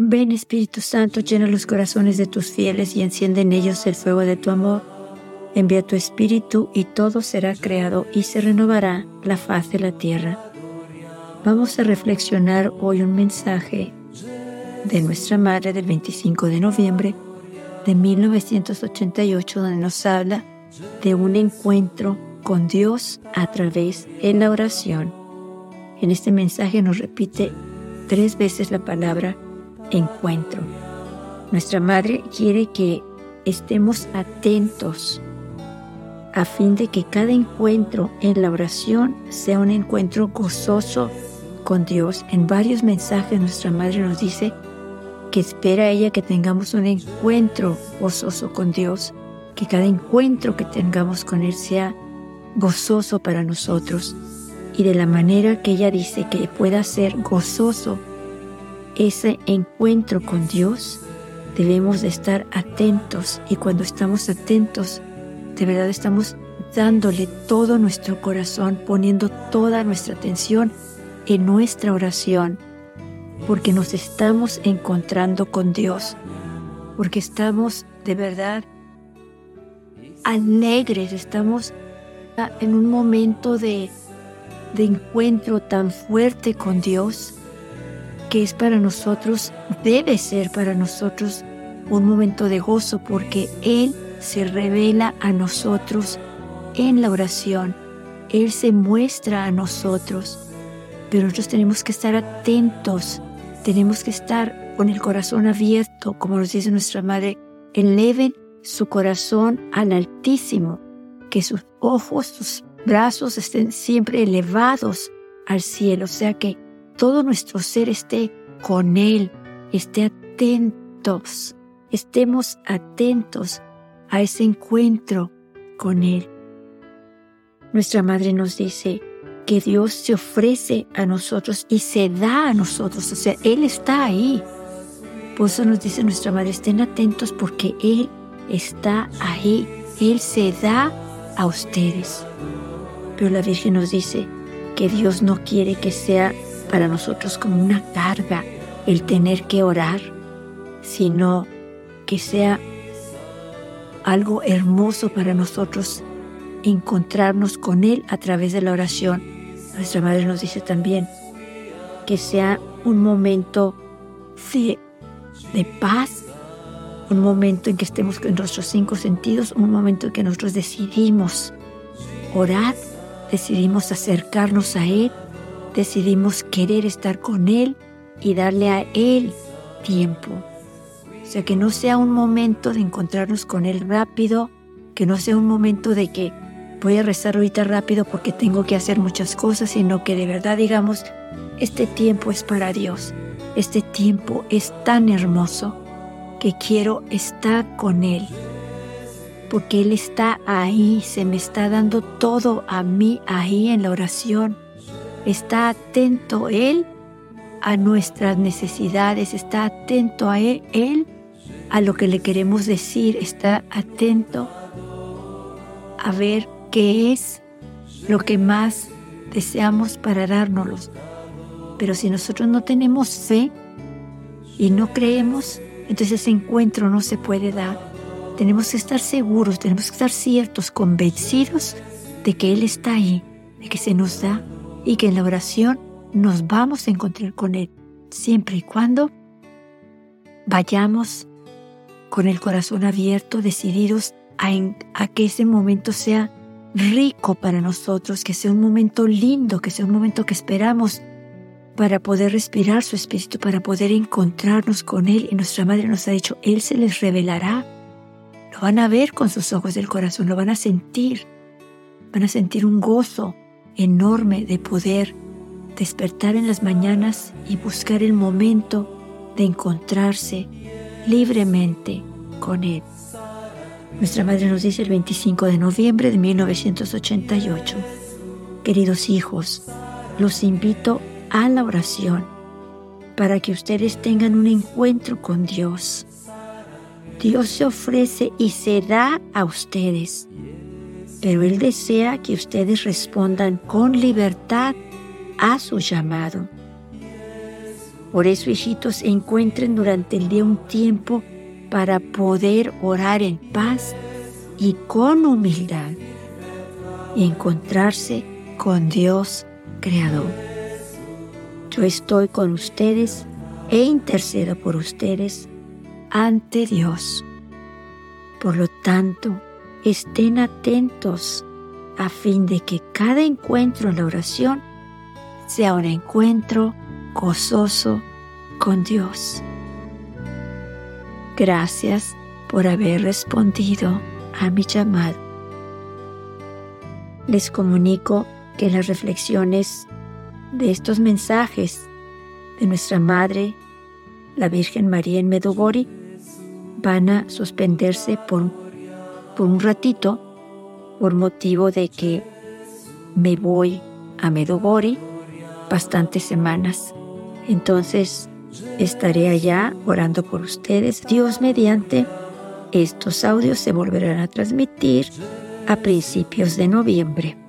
Ven Espíritu Santo, llena los corazones de tus fieles y enciende en ellos el fuego de tu amor. Envía tu Espíritu y todo será creado y se renovará la faz de la tierra. Vamos a reflexionar hoy un mensaje de nuestra Madre del 25 de noviembre de 1988 donde nos habla de un encuentro con Dios a través de la oración. En este mensaje nos repite tres veces la palabra encuentro. Nuestra Madre quiere que estemos atentos a fin de que cada encuentro en la oración sea un encuentro gozoso con Dios. En varios mensajes nuestra Madre nos dice que espera ella que tengamos un encuentro gozoso con Dios, que cada encuentro que tengamos con Él sea gozoso para nosotros y de la manera que ella dice que pueda ser gozoso ese encuentro con Dios, debemos de estar atentos. Y cuando estamos atentos, de verdad estamos dándole todo nuestro corazón, poniendo toda nuestra atención en nuestra oración, porque nos estamos encontrando con Dios, porque estamos de verdad alegres, estamos en un momento de, de encuentro tan fuerte con Dios que es para nosotros, debe ser para nosotros un momento de gozo porque Él se revela a nosotros en la oración. Él se muestra a nosotros. Pero nosotros tenemos que estar atentos, tenemos que estar con el corazón abierto, como nos dice nuestra Madre, eleven su corazón al Altísimo, que sus ojos, sus brazos estén siempre elevados al cielo, o sea que todo nuestro ser esté con Él, esté atentos, estemos atentos a ese encuentro con Él. Nuestra Madre nos dice que Dios se ofrece a nosotros y se da a nosotros, o sea, Él está ahí. Por eso nos dice nuestra Madre, estén atentos porque Él está ahí, Él se da a ustedes. Pero la Virgen nos dice que Dios no quiere que sea para nosotros como una carga el tener que orar, sino que sea algo hermoso para nosotros encontrarnos con Él a través de la oración. Nuestra Madre nos dice también que sea un momento de, de paz, un momento en que estemos con nuestros cinco sentidos, un momento en que nosotros decidimos orar, decidimos acercarnos a Él decidimos querer estar con Él y darle a Él tiempo. O sea, que no sea un momento de encontrarnos con Él rápido, que no sea un momento de que voy a rezar ahorita rápido porque tengo que hacer muchas cosas, sino que de verdad digamos, este tiempo es para Dios, este tiempo es tan hermoso que quiero estar con Él, porque Él está ahí, se me está dando todo a mí ahí en la oración Está atento Él a nuestras necesidades, está atento a él, a lo que le queremos decir, está atento a ver qué es lo que más deseamos para dárnoslo. Pero si nosotros no tenemos fe y no creemos, entonces ese encuentro no se puede dar. Tenemos que estar seguros, tenemos que estar ciertos, convencidos de que Él está ahí, de que se nos da y que en la oración nos vamos a encontrar con Él, siempre y cuando vayamos con el corazón abierto, decididos a, que ese momento sea rico para nosotros, que sea un momento lindo, que sea un momento que esperamos para poder respirar su espíritu, para poder encontrarnos con Él. Y nuestra Madre nos ha dicho, Él se les revelará. Lo van a ver con sus ojos del corazón, lo van a sentir. Van a sentir un gozo, enorme de poder despertar en las mañanas y buscar el momento de encontrarse libremente con Él. Nuestra Madre nos dice el 25 de noviembre de 1988, queridos hijos, los invito a la oración para que ustedes tengan un encuentro con Dios. Dios se ofrece y se da a ustedes pero Él desea que ustedes respondan con libertad a su llamado. Por eso, hijitos, encuentren durante el día un tiempo para poder orar en paz y con humildad y encontrarse con Dios Creador. Yo estoy con ustedes e intercedo por ustedes ante Dios. Por lo tanto, estén atentos a fin de que cada encuentro en la oración sea un encuentro gozoso con Dios. Gracias por haber respondido a mi llamado. Les comunico que las reflexiones de estos mensajes de nuestra Madre, la Virgen María en Medugori, van a suspenderse por, por un ratito por motivo de que me voy a Medugori bastantes semanas. Entonces estaré allá orando por ustedes. Dios mediante, estos audios se volverán a transmitir a principios de noviembre.